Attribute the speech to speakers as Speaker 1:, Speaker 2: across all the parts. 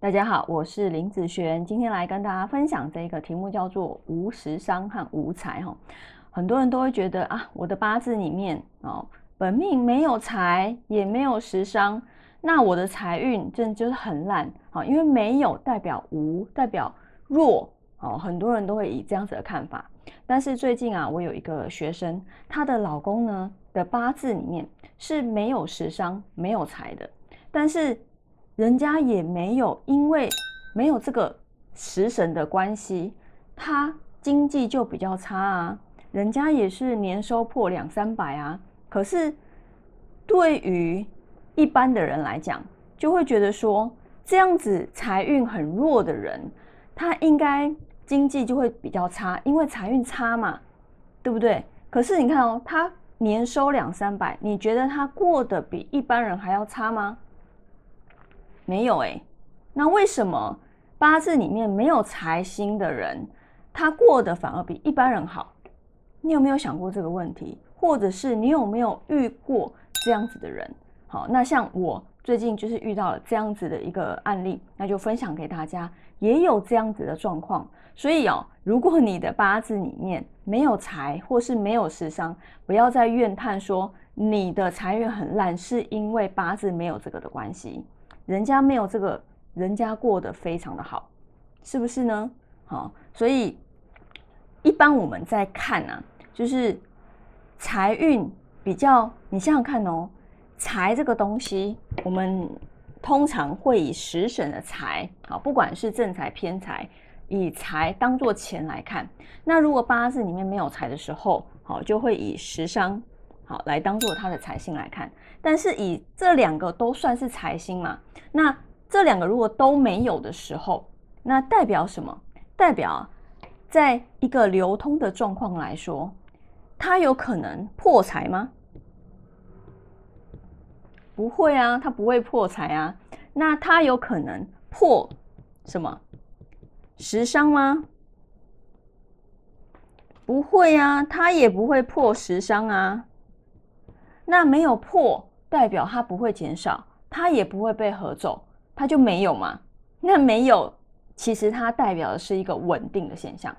Speaker 1: 大家好，我是林子璇，今天来跟大家分享这个题目叫做无食伤和无财哈。很多人都会觉得啊，我的八字里面哦，本命没有财，也没有食伤，那我的财运真的就是很烂啊，因为没有代表无，代表弱哦。很多人都会以这样子的看法。但是最近啊，我有一个学生，她的老公呢的八字里面是没有食伤、没有财的，但是。人家也没有，因为没有这个食神的关系，他经济就比较差啊。人家也是年收破两三百啊，可是对于一般的人来讲，就会觉得说这样子财运很弱的人，他应该经济就会比较差，因为财运差嘛，对不对？可是你看哦，他年收两三百，你觉得他过得比一般人还要差吗？没有哎，那为什么八字里面没有财星的人，他过得反而比一般人好？你有没有想过这个问题？或者是你有没有遇过这样子的人？好，那像我最近就是遇到了这样子的一个案例，那就分享给大家，也有这样子的状况。所以哦，如果你的八字里面没有财，或是没有食伤，不要再怨叹说你的财运很烂，是因为八字没有这个的关系。人家没有这个，人家过得非常的好，是不是呢？好，所以一般我们在看啊，就是财运比较，你想想看哦，财这个东西，我们通常会以食神的财，好，不管是正财偏财，以财当做钱来看。那如果八字里面没有财的时候，好，就会以食伤。好，来当做他的财星来看，但是以这两个都算是财星嘛？那这两个如果都没有的时候，那代表什么？代表在一个流通的状况来说，他有可能破财吗？不会啊，他不会破财啊。那他有可能破什么？食伤吗？不会啊，他也不会破食伤啊。那没有破，代表它不会减少，它也不会被合走，它就没有嘛？那没有，其实它代表的是一个稳定的现象，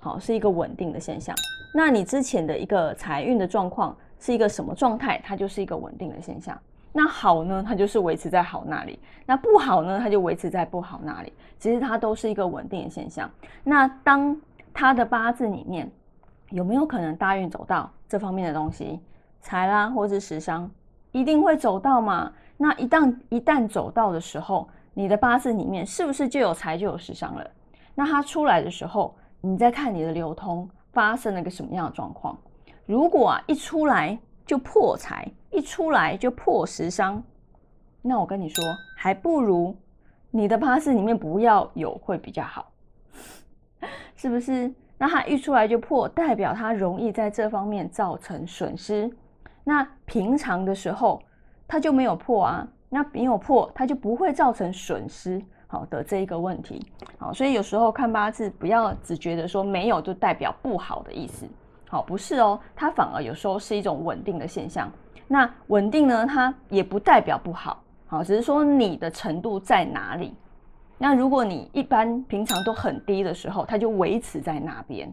Speaker 1: 好，是一个稳定的现象。那你之前的一个财运的状况是一个什么状态？它就是一个稳定的现象。那好呢，它就是维持在好那里；那不好呢，它就维持在不好那里。其实它都是一个稳定的现象。那当他的八字里面有没有可能大运走到这方面的东西？财啦，或是食伤，一定会走到嘛？那一旦一旦走到的时候，你的八字里面是不是就有财就有食伤了？那它出来的时候，你再看你的流通发生了个什么样的状况？如果啊一出来就破财，一出来就破食伤，那我跟你说，还不如你的八字里面不要有会比较好，是不是？那它一出来就破，代表它容易在这方面造成损失。那平常的时候，它就没有破啊，那没有破，它就不会造成损失，好的这一个问题，好，所以有时候看八字，不要只觉得说没有就代表不好的意思，好，不是哦，它反而有时候是一种稳定的现象。那稳定呢，它也不代表不好，好，只是说你的程度在哪里。那如果你一般平常都很低的时候，它就维持在那边，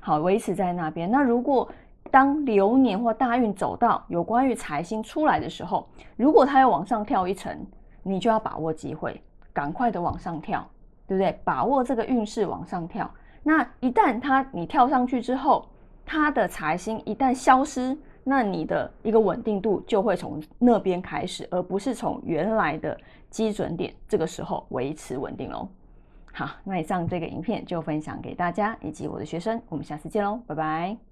Speaker 1: 好，维持在那边。那如果当流年或大运走到有关于财星出来的时候，如果它要往上跳一层，你就要把握机会，赶快的往上跳，对不对？把握这个运势往上跳。那一旦它你跳上去之后，它的财星一旦消失，那你的一个稳定度就会从那边开始，而不是从原来的基准点这个时候维持稳定喽。好，那以上这个影片就分享给大家以及我的学生，我们下次见喽，拜拜。